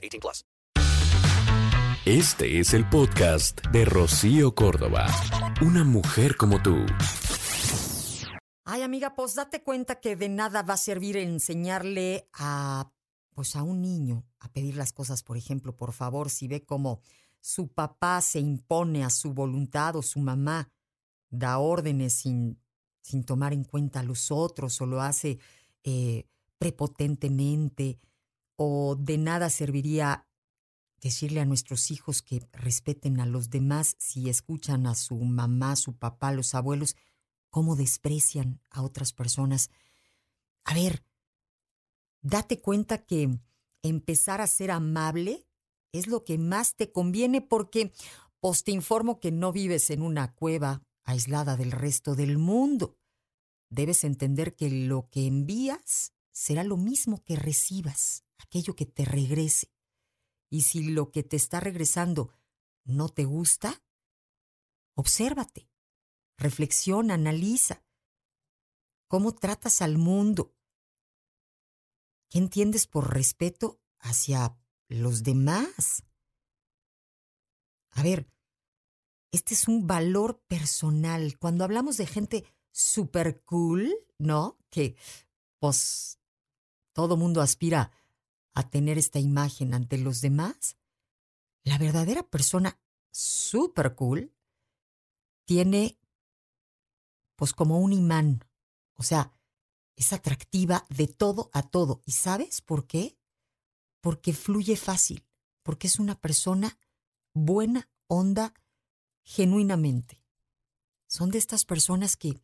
18 plus. Este es el podcast de Rocío Córdoba. Una mujer como tú. Ay, amiga, pues date cuenta que de nada va a servir enseñarle a pues a un niño a pedir las cosas, por ejemplo, por favor, si ve cómo su papá se impone a su voluntad o su mamá da órdenes sin, sin tomar en cuenta a los otros o lo hace eh, prepotentemente o de nada serviría decirle a nuestros hijos que respeten a los demás si escuchan a su mamá, su papá, los abuelos, cómo desprecian a otras personas. A ver, date cuenta que empezar a ser amable es lo que más te conviene porque pues te informo que no vives en una cueva aislada del resto del mundo. Debes entender que lo que envías será lo mismo que recibas, aquello que te regrese. Y si lo que te está regresando no te gusta, obsérvate, reflexiona, analiza. ¿Cómo tratas al mundo? ¿Qué entiendes por respeto hacia los demás? A ver, este es un valor personal. Cuando hablamos de gente super cool, ¿no? Que, pues, todo mundo aspira a tener esta imagen ante los demás. La verdadera persona super cool tiene, pues, como un imán. O sea, es atractiva de todo a todo. ¿Y sabes por qué? Porque fluye fácil, porque es una persona buena onda genuinamente. Son de estas personas que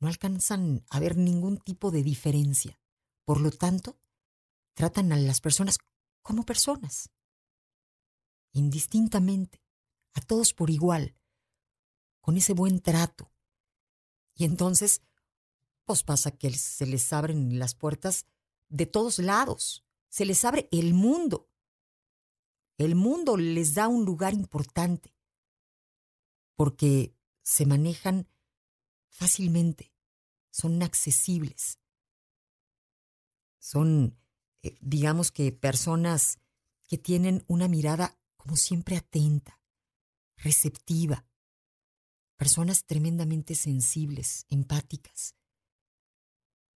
no alcanzan a ver ningún tipo de diferencia. Por lo tanto, tratan a las personas como personas, indistintamente, a todos por igual, con ese buen trato. Y entonces, pues pasa que se les abren las puertas de todos lados, se les abre el mundo. El mundo les da un lugar importante, porque se manejan fácilmente, son accesibles, son, eh, digamos que, personas que tienen una mirada como siempre atenta, receptiva, personas tremendamente sensibles, empáticas,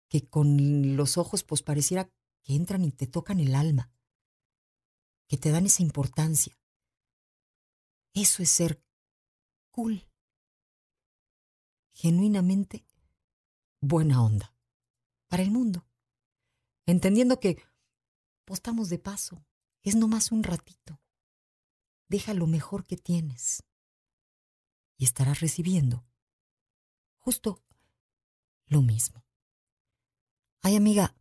que con los ojos pues pareciera que entran y te tocan el alma, que te dan esa importancia. Eso es ser cool, genuinamente buena onda para el mundo, entendiendo que pues, estamos de paso, es nomás un ratito. Deja lo mejor que tienes y estarás recibiendo justo lo mismo. Ay, amiga,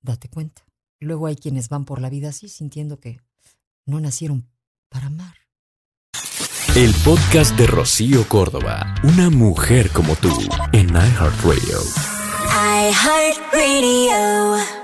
date cuenta. Luego hay quienes van por la vida así sintiendo que no nacieron para amar. El podcast de Rocío Córdoba. Una mujer como tú en iHeartRadio. iHeartRadio.